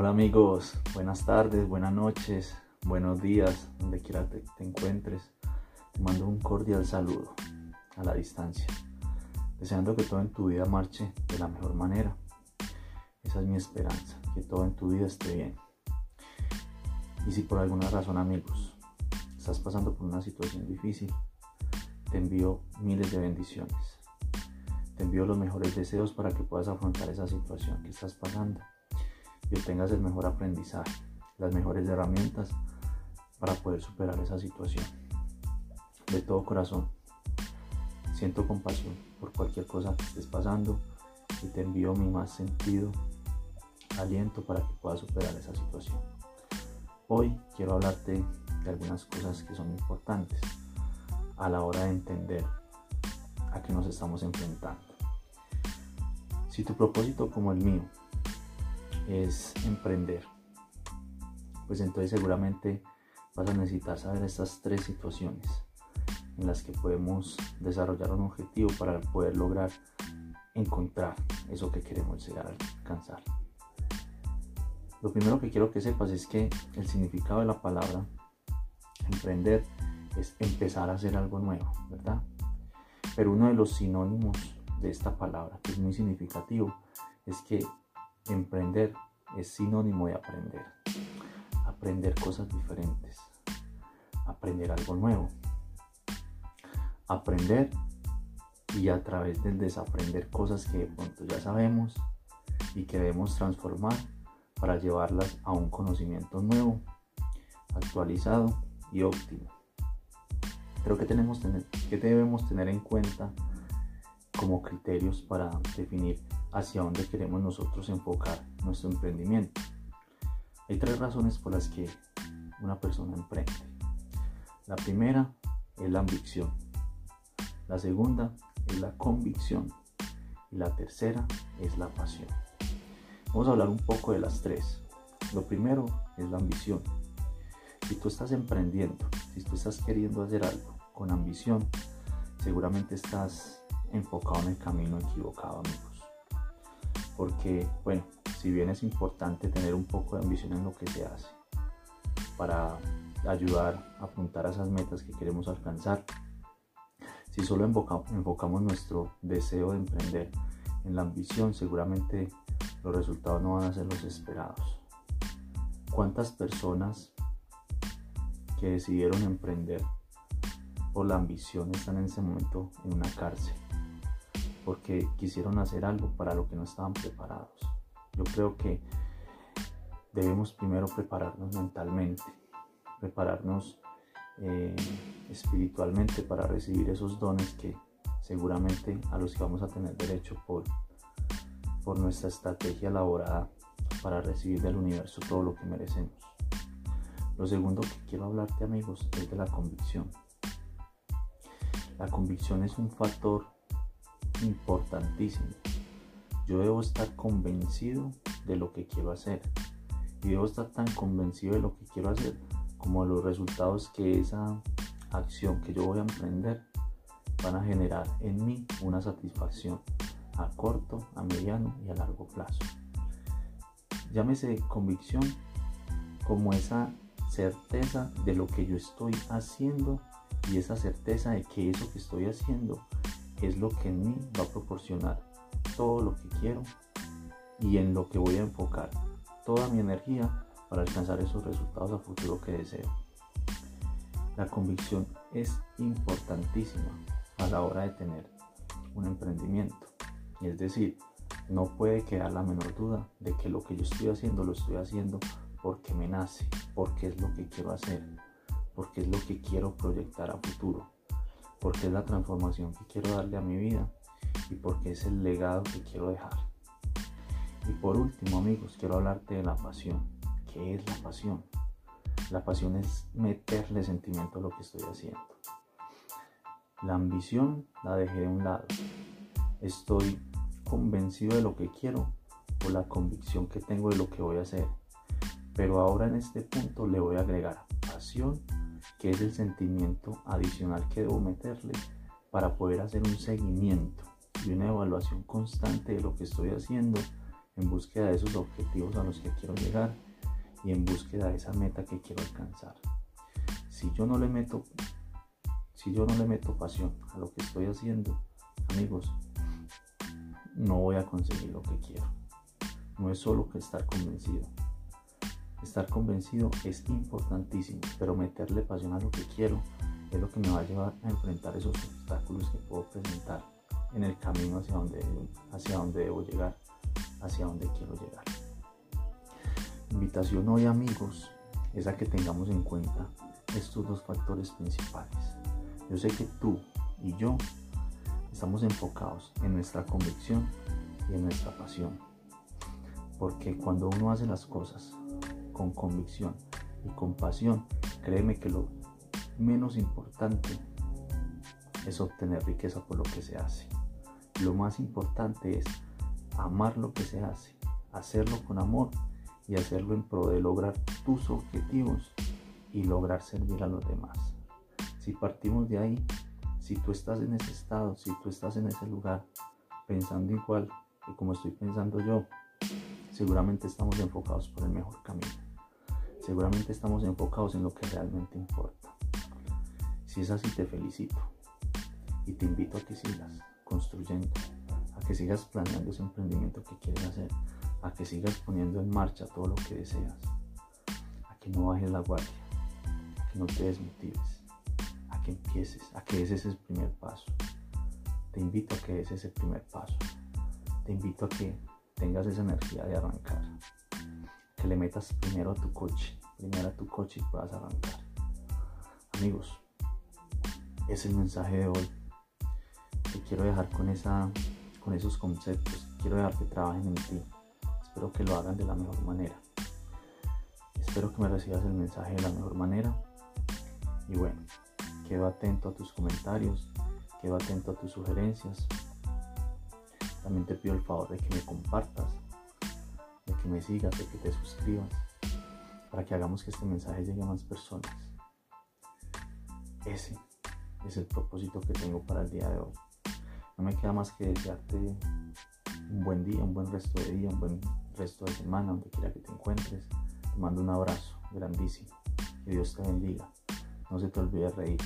Hola amigos, buenas tardes, buenas noches, buenos días, donde quiera te, te encuentres. Te mando un cordial saludo a la distancia, deseando que todo en tu vida marche de la mejor manera. Esa es mi esperanza, que todo en tu vida esté bien. Y si por alguna razón amigos estás pasando por una situación difícil, te envío miles de bendiciones. Te envío los mejores deseos para que puedas afrontar esa situación que estás pasando y obtengas el mejor aprendizaje, las mejores herramientas para poder superar esa situación. De todo corazón, siento compasión por cualquier cosa que estés pasando y te envío mi más sentido aliento para que puedas superar esa situación. Hoy quiero hablarte de algunas cosas que son importantes a la hora de entender a qué nos estamos enfrentando. Si tu propósito como el mío es emprender, pues entonces seguramente vas a necesitar saber estas tres situaciones en las que podemos desarrollar un objetivo para poder lograr encontrar eso que queremos llegar a alcanzar. Lo primero que quiero que sepas es que el significado de la palabra emprender es empezar a hacer algo nuevo, ¿verdad? Pero uno de los sinónimos de esta palabra, que es muy significativo, es que emprender es sinónimo de aprender. Aprender cosas diferentes. Aprender algo nuevo. Aprender y a través del desaprender cosas que pronto ya sabemos y que debemos transformar para llevarlas a un conocimiento nuevo, actualizado y óptimo. Creo que, tenemos que debemos tener en cuenta como criterios para definir hacia dónde queremos nosotros enfocar nuestro emprendimiento. Hay tres razones por las que una persona emprende. La primera es la ambición. La segunda es la convicción. Y la tercera es la pasión. Vamos a hablar un poco de las tres. Lo primero es la ambición. Si tú estás emprendiendo, si tú estás queriendo hacer algo, con ambición, seguramente estás enfocado en el camino equivocado, amigos. Porque, bueno, si bien es importante tener un poco de ambición en lo que se hace para ayudar a apuntar a esas metas que queremos alcanzar, si solo enfocamos nuestro deseo de emprender en la ambición, seguramente los resultados no van a ser los esperados. ¿Cuántas personas que decidieron emprender por la ambición están en ese momento en una cárcel, porque quisieron hacer algo para lo que no estaban preparados. Yo creo que debemos primero prepararnos mentalmente, prepararnos eh, espiritualmente para recibir esos dones que seguramente a los que vamos a tener derecho por, por nuestra estrategia elaborada para recibir del universo todo lo que merecemos. Lo segundo que quiero hablarte amigos es de la convicción. La convicción es un factor importantísimo. Yo debo estar convencido de lo que quiero hacer. Y debo estar tan convencido de lo que quiero hacer como de los resultados que esa acción que yo voy a emprender van a generar en mí una satisfacción a corto, a mediano y a largo plazo. Llámese convicción como esa certeza de lo que yo estoy haciendo y esa certeza de que eso que estoy haciendo es lo que en mí va a proporcionar todo lo que quiero y en lo que voy a enfocar toda mi energía para alcanzar esos resultados a futuro que deseo. La convicción es importantísima a la hora de tener un emprendimiento. Es decir, no puede quedar la menor duda de que lo que yo estoy haciendo lo estoy haciendo porque me nace, porque es lo que quiero hacer porque es lo que quiero proyectar a futuro, porque es la transformación que quiero darle a mi vida y porque es el legado que quiero dejar. Y por último, amigos, quiero hablarte de la pasión. ¿Qué es la pasión? La pasión es meterle sentimiento a lo que estoy haciendo. La ambición la dejé de un lado. Estoy convencido de lo que quiero por la convicción que tengo de lo que voy a hacer. Pero ahora en este punto le voy a agregar pasión que es el sentimiento adicional que debo meterle para poder hacer un seguimiento y una evaluación constante de lo que estoy haciendo en búsqueda de esos objetivos a los que quiero llegar y en búsqueda de esa meta que quiero alcanzar. Si yo no le meto si yo no le meto pasión a lo que estoy haciendo, amigos, no voy a conseguir lo que quiero. No es solo que estar convencido. Estar convencido es importantísimo, pero meterle pasión a lo que quiero es lo que me va a llevar a enfrentar esos obstáculos que puedo presentar en el camino hacia donde, hacia donde debo llegar, hacia donde quiero llegar. invitación hoy amigos es a que tengamos en cuenta estos dos factores principales. Yo sé que tú y yo estamos enfocados en nuestra convicción y en nuestra pasión. Porque cuando uno hace las cosas con convicción y con pasión, créeme que lo menos importante es obtener riqueza por lo que se hace. Lo más importante es amar lo que se hace, hacerlo con amor y hacerlo en pro de lograr tus objetivos y lograr servir a los demás. Si partimos de ahí, si tú estás en ese estado, si tú estás en ese lugar pensando igual que como estoy pensando yo, seguramente estamos enfocados por el mejor camino. Seguramente estamos enfocados en lo que realmente importa. Si es así, te felicito y te invito a que sigas construyendo, a que sigas planeando ese emprendimiento que quieres hacer, a que sigas poniendo en marcha todo lo que deseas, a que no bajes la guardia, a que no te desmotives, a que empieces, a que ese es el primer paso. Te invito a que ese es el primer paso. Te invito a que tengas esa energía de arrancar, que le metas primero a tu coche, primero a tu coche y puedas arrancar. Amigos, es el mensaje de hoy. Te quiero dejar con, esa, con esos conceptos. Quiero dejar que trabajen en ti. Espero que lo hagan de la mejor manera. Espero que me recibas el mensaje de la mejor manera. Y bueno, quedo atento a tus comentarios, quedo atento a tus sugerencias. También te pido el favor de que me compartas, me sigas, de que te suscribas, para que hagamos que este mensaje llegue a más personas. Ese es el propósito que tengo para el día de hoy. No me queda más que desearte un buen día, un buen resto de día, un buen resto de semana, donde quiera que te encuentres. Te mando un abrazo grandísimo. Que Dios te bendiga. No se te olvide reír.